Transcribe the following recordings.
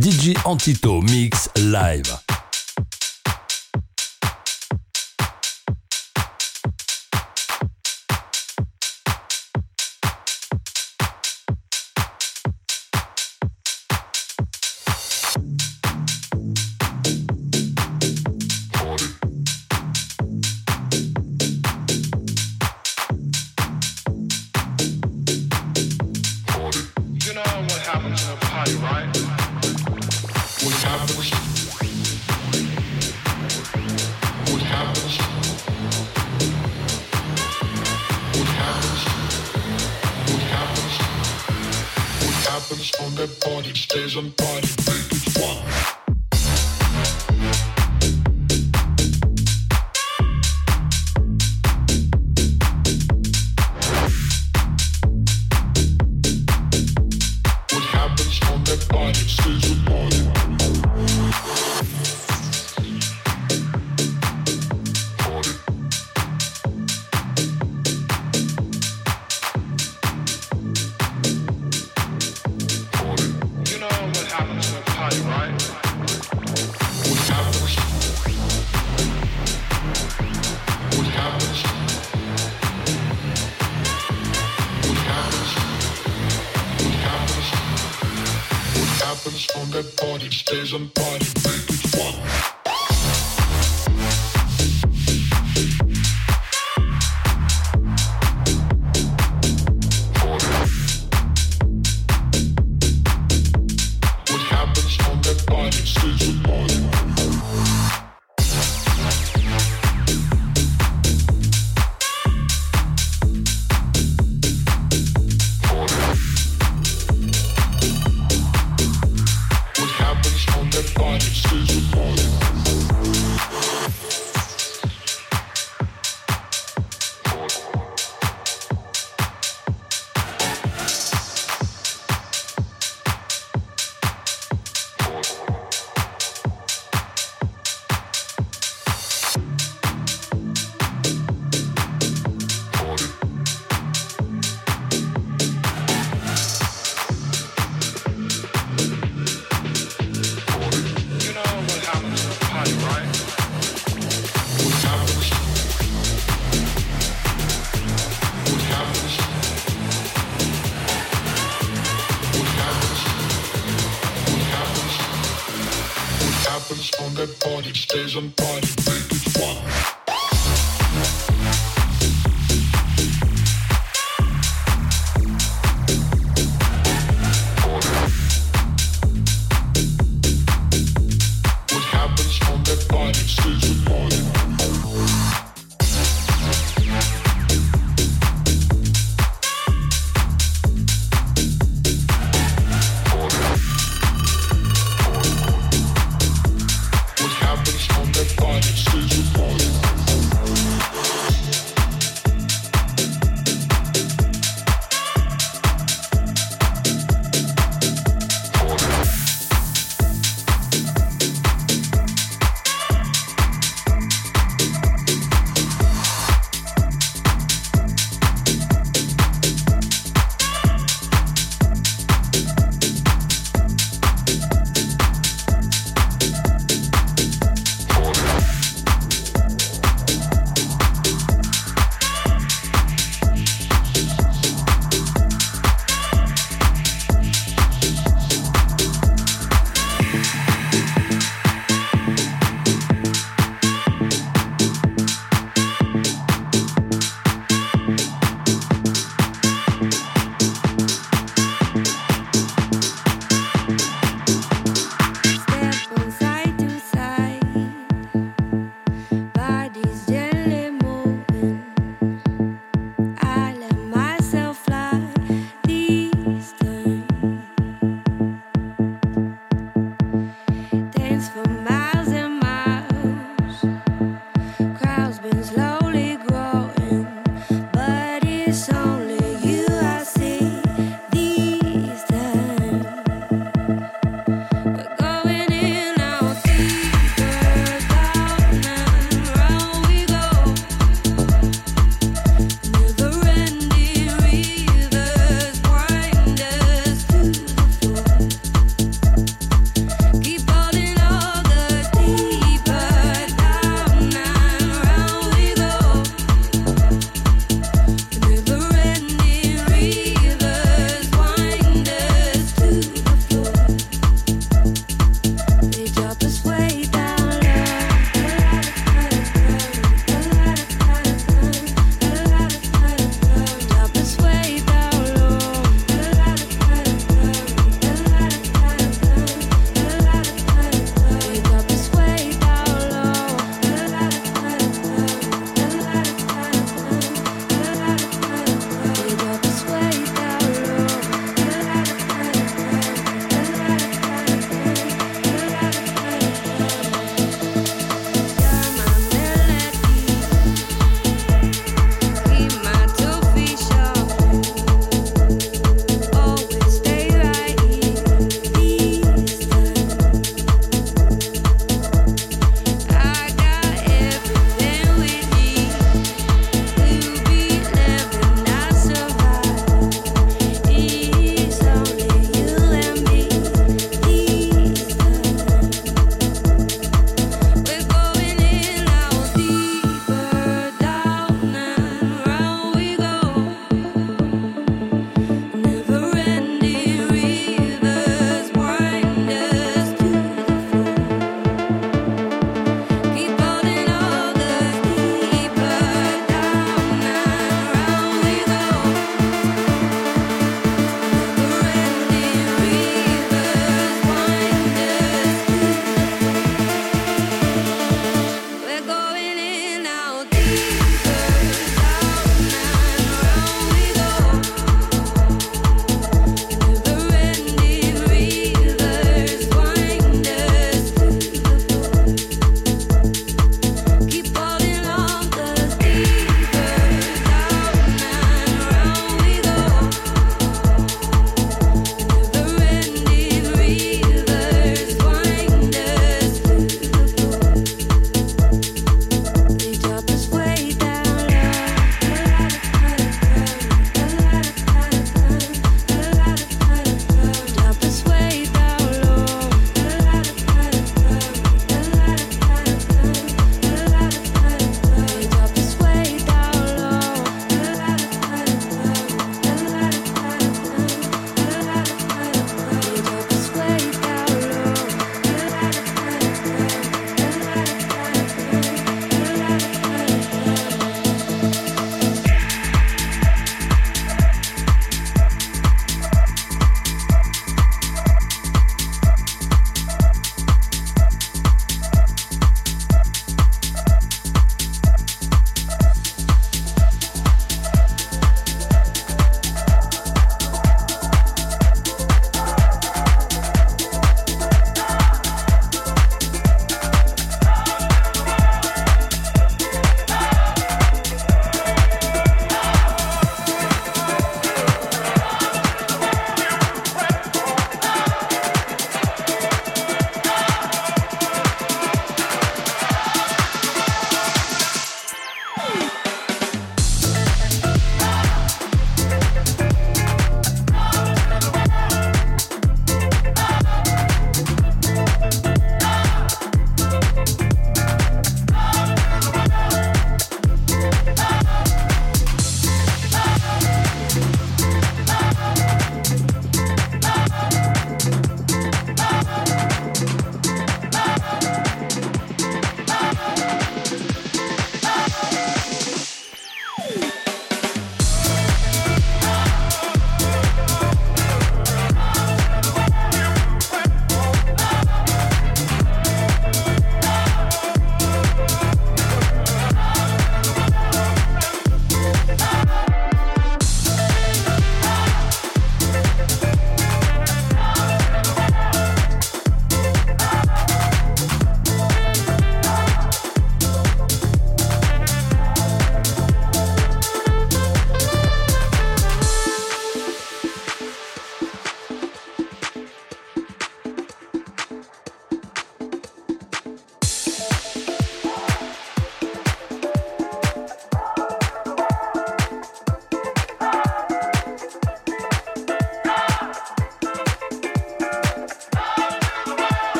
DJ Antito Mix Live.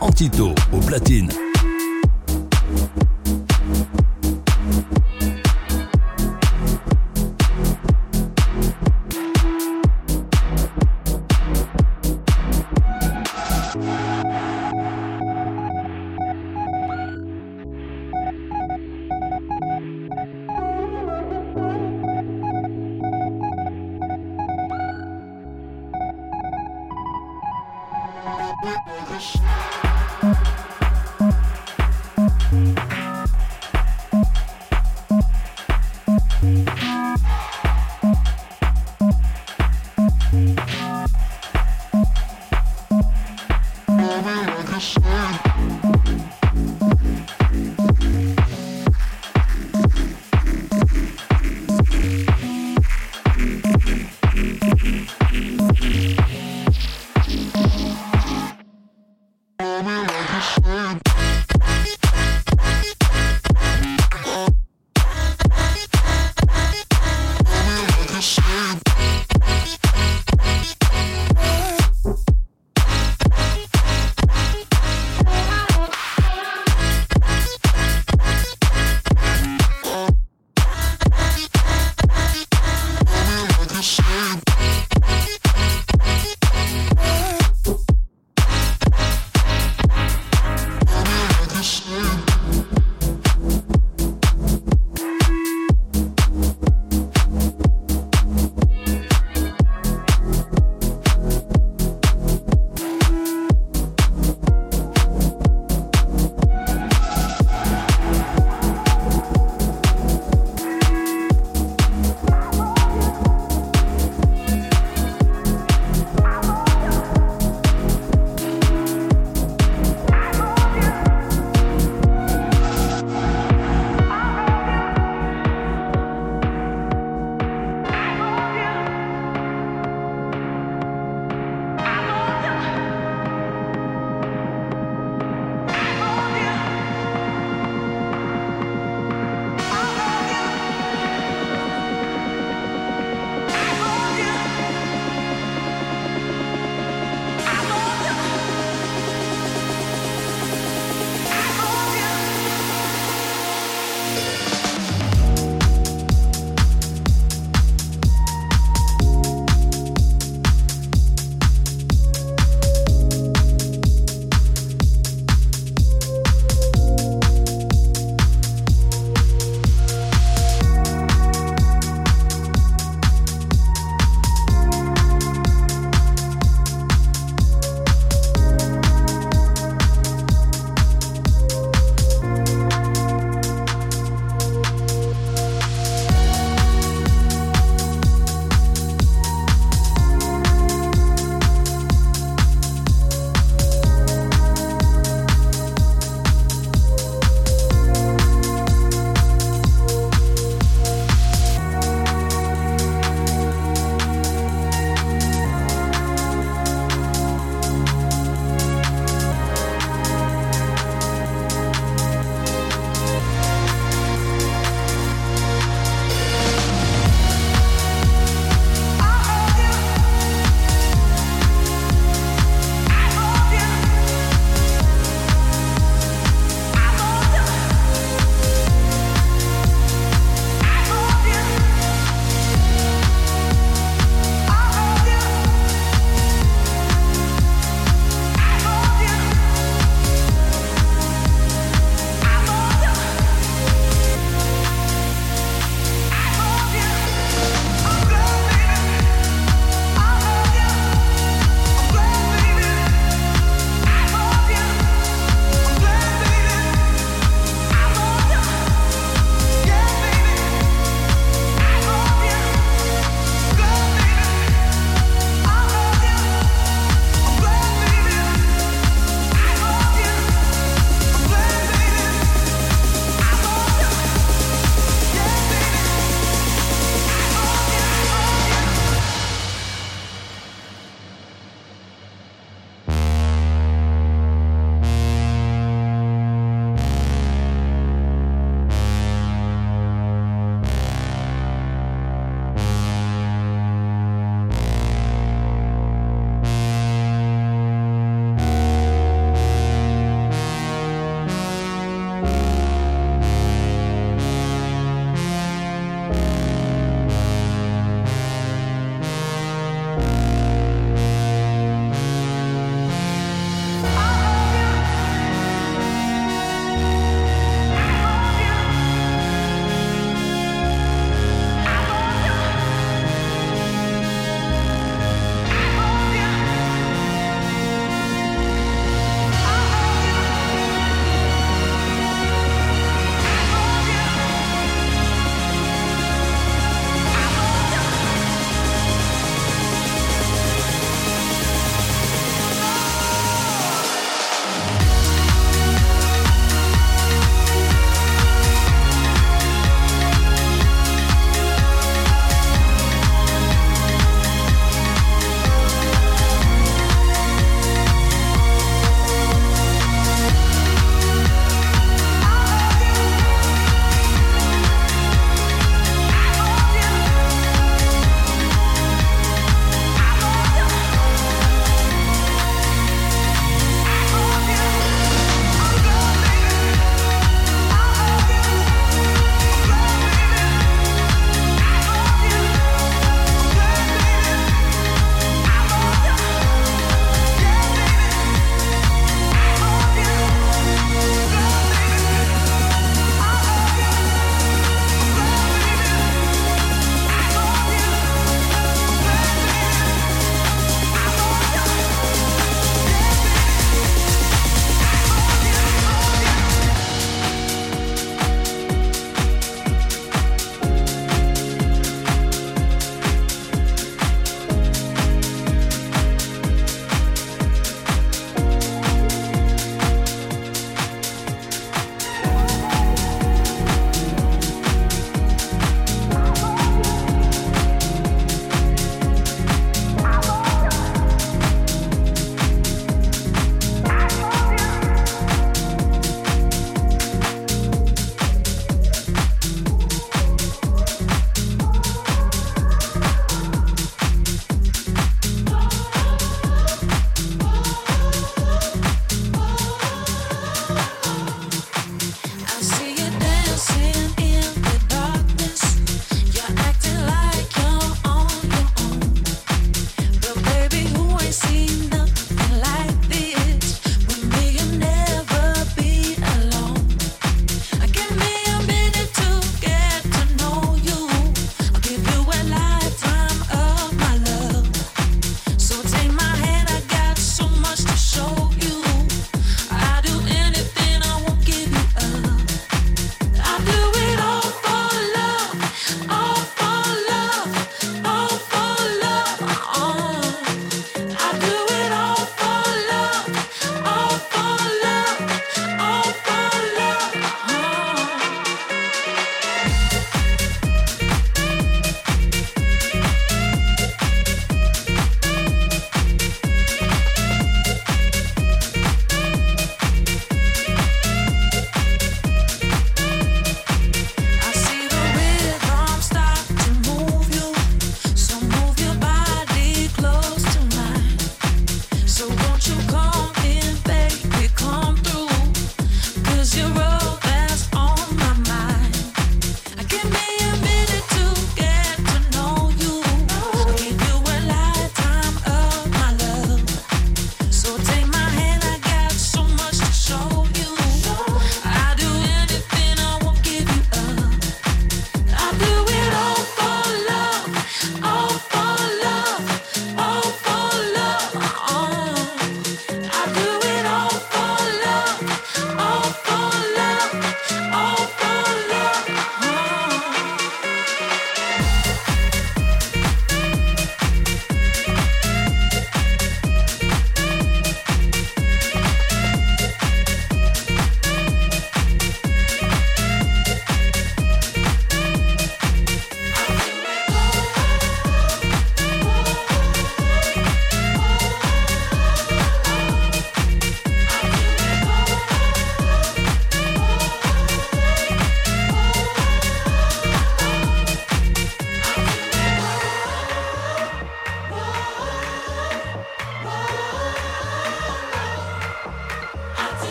Antito au platine.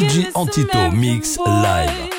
DJ Antito Mix Live.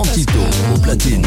Antito aux platine.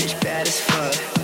Bitch bad as fuck.